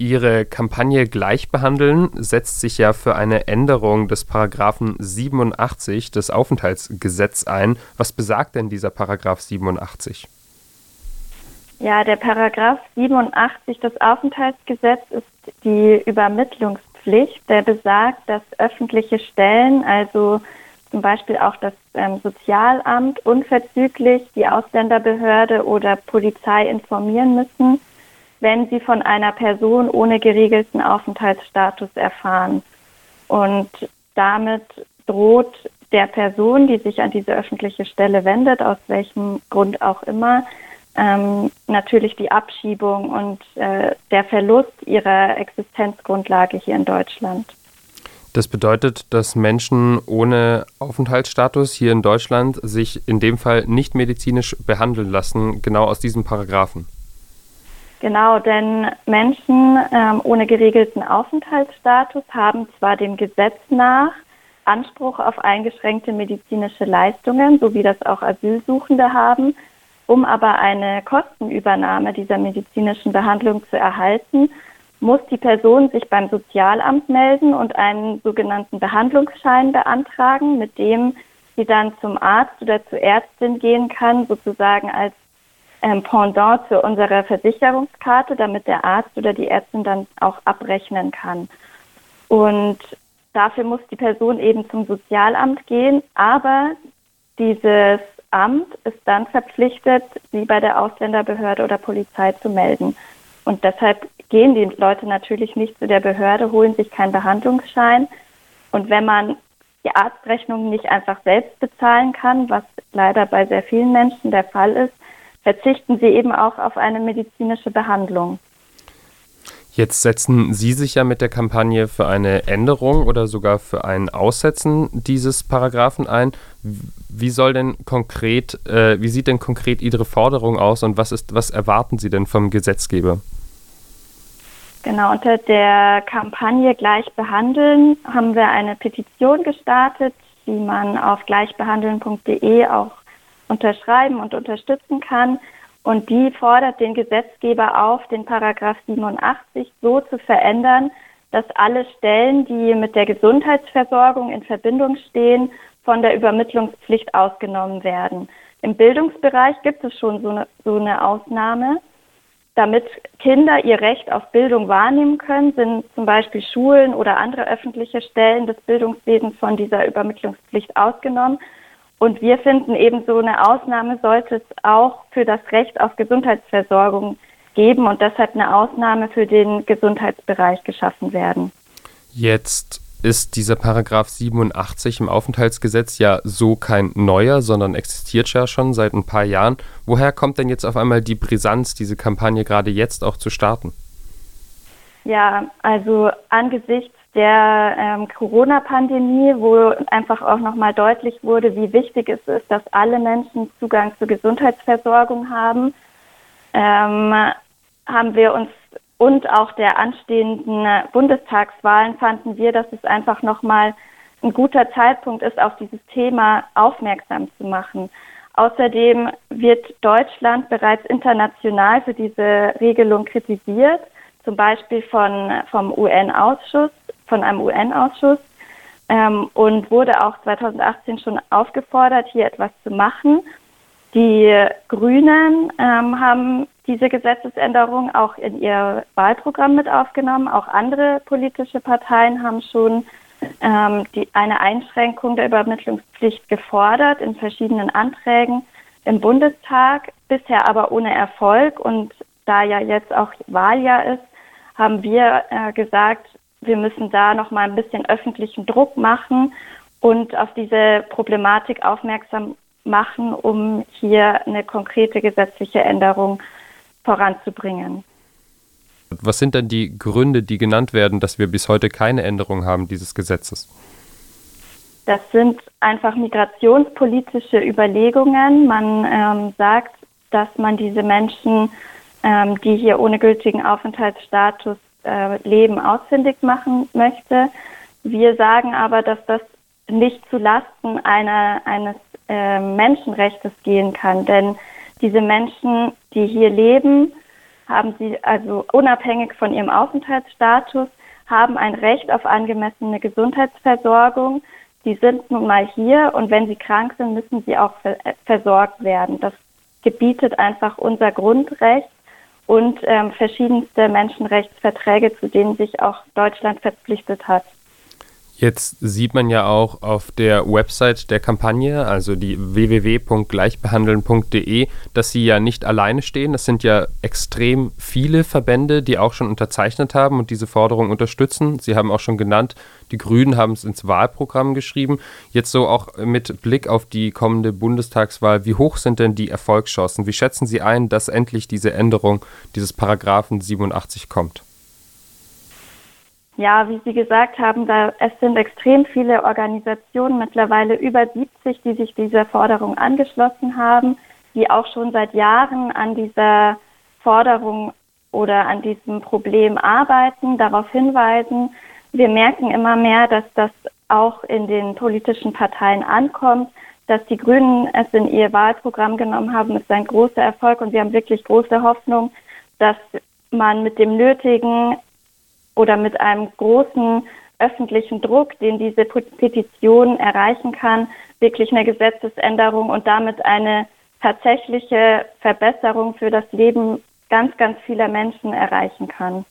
Ihre Kampagne Gleich behandeln setzt sich ja für eine Änderung des Paragraphen 87 des Aufenthaltsgesetzes ein. Was besagt denn dieser Paragraph 87? Ja, der Paragraph 87 des Aufenthaltsgesetzes ist die Übermittlungspflicht, der besagt, dass öffentliche Stellen, also zum Beispiel auch das ähm, Sozialamt, unverzüglich die Ausländerbehörde oder Polizei informieren müssen, wenn sie von einer Person ohne geregelten Aufenthaltsstatus erfahren. Und damit droht der Person, die sich an diese öffentliche Stelle wendet, aus welchem Grund auch immer, ähm, natürlich die Abschiebung und äh, der Verlust ihrer Existenzgrundlage hier in Deutschland. Das bedeutet, dass Menschen ohne Aufenthaltsstatus hier in Deutschland sich in dem Fall nicht medizinisch behandeln lassen, genau aus diesem Paragraphen. Genau, denn Menschen ähm, ohne geregelten Aufenthaltsstatus haben zwar dem Gesetz nach Anspruch auf eingeschränkte medizinische Leistungen, so wie das auch Asylsuchende haben, um aber eine Kostenübernahme dieser medizinischen Behandlung zu erhalten, muss die Person sich beim Sozialamt melden und einen sogenannten Behandlungsschein beantragen, mit dem sie dann zum Arzt oder zur Ärztin gehen kann, sozusagen als ähm, Pendant zu unserer Versicherungskarte, damit der Arzt oder die Ärztin dann auch abrechnen kann. Und dafür muss die Person eben zum Sozialamt gehen, aber dieses Amt ist dann verpflichtet, sie bei der Ausländerbehörde oder Polizei zu melden. Und deshalb gehen die Leute natürlich nicht zu der Behörde, holen sich keinen Behandlungsschein. Und wenn man die Arztrechnung nicht einfach selbst bezahlen kann, was leider bei sehr vielen Menschen der Fall ist, verzichten sie eben auch auf eine medizinische Behandlung. Jetzt setzen Sie sich ja mit der Kampagne für eine Änderung oder sogar für ein Aussetzen dieses Paragraphen ein. Wie soll denn konkret, äh, wie sieht denn konkret Ihre Forderung aus und was ist, was erwarten Sie denn vom Gesetzgeber? Genau, unter der Kampagne Gleich behandeln haben wir eine Petition gestartet, die man auf gleichbehandeln.de auch unterschreiben und unterstützen kann. Und die fordert den Gesetzgeber auf, den Paragraph 87 so zu verändern, dass alle Stellen, die mit der Gesundheitsversorgung in Verbindung stehen, von der Übermittlungspflicht ausgenommen werden. Im Bildungsbereich gibt es schon so eine, so eine Ausnahme. Damit Kinder ihr Recht auf Bildung wahrnehmen können, sind zum Beispiel Schulen oder andere öffentliche Stellen des Bildungswesens von dieser Übermittlungspflicht ausgenommen. Und wir finden eben so eine Ausnahme sollte es auch für das Recht auf Gesundheitsversorgung geben und deshalb eine Ausnahme für den Gesundheitsbereich geschaffen werden. Jetzt ist dieser Paragraph 87 im Aufenthaltsgesetz ja so kein neuer, sondern existiert ja schon seit ein paar Jahren. Woher kommt denn jetzt auf einmal die Brisanz, diese Kampagne gerade jetzt auch zu starten? Ja, also angesichts der ähm, Corona-Pandemie, wo einfach auch nochmal deutlich wurde, wie wichtig es ist, dass alle Menschen Zugang zur Gesundheitsversorgung haben, ähm, haben wir uns und auch der anstehenden Bundestagswahlen fanden wir, dass es einfach nochmal ein guter Zeitpunkt ist, auf dieses Thema aufmerksam zu machen. Außerdem wird Deutschland bereits international für diese Regelung kritisiert, zum Beispiel von, vom UN-Ausschuss von einem UN-Ausschuss ähm, und wurde auch 2018 schon aufgefordert, hier etwas zu machen. Die Grünen ähm, haben diese Gesetzesänderung auch in ihr Wahlprogramm mit aufgenommen. Auch andere politische Parteien haben schon ähm, die, eine Einschränkung der Übermittlungspflicht gefordert in verschiedenen Anträgen im Bundestag, bisher aber ohne Erfolg. Und da ja jetzt auch Wahljahr ist, haben wir äh, gesagt, wir müssen da noch mal ein bisschen öffentlichen Druck machen und auf diese Problematik aufmerksam machen, um hier eine konkrete gesetzliche Änderung voranzubringen. Was sind denn die Gründe, die genannt werden, dass wir bis heute keine Änderung haben dieses Gesetzes? Das sind einfach migrationspolitische Überlegungen. Man ähm, sagt, dass man diese Menschen, ähm, die hier ohne gültigen Aufenthaltsstatus äh, Leben ausfindig machen möchte. Wir sagen aber, dass das nicht zu Lasten einer, eines äh, Menschenrechts gehen kann, denn diese Menschen, die hier leben, haben sie also unabhängig von ihrem Aufenthaltsstatus, haben ein Recht auf angemessene Gesundheitsversorgung. Die sind nun mal hier und wenn sie krank sind, müssen sie auch versorgt werden. Das gebietet einfach unser Grundrecht und ähm, verschiedenste Menschenrechtsverträge, zu denen sich auch Deutschland verpflichtet hat. Jetzt sieht man ja auch auf der Website der Kampagne, also die www.gleichbehandeln.de, dass sie ja nicht alleine stehen. Das sind ja extrem viele Verbände, die auch schon unterzeichnet haben und diese Forderung unterstützen. Sie haben auch schon genannt, die Grünen haben es ins Wahlprogramm geschrieben. Jetzt so auch mit Blick auf die kommende Bundestagswahl, wie hoch sind denn die Erfolgschancen? Wie schätzen Sie ein, dass endlich diese Änderung dieses Paragraphen 87 kommt? Ja, wie Sie gesagt haben, da, es sind extrem viele Organisationen, mittlerweile über 70, die sich dieser Forderung angeschlossen haben, die auch schon seit Jahren an dieser Forderung oder an diesem Problem arbeiten, darauf hinweisen. Wir merken immer mehr, dass das auch in den politischen Parteien ankommt, dass die Grünen es in ihr Wahlprogramm genommen haben, ist ein großer Erfolg und wir haben wirklich große Hoffnung, dass man mit dem nötigen oder mit einem großen öffentlichen Druck, den diese Petition erreichen kann, wirklich eine Gesetzesänderung und damit eine tatsächliche Verbesserung für das Leben ganz, ganz vieler Menschen erreichen kann.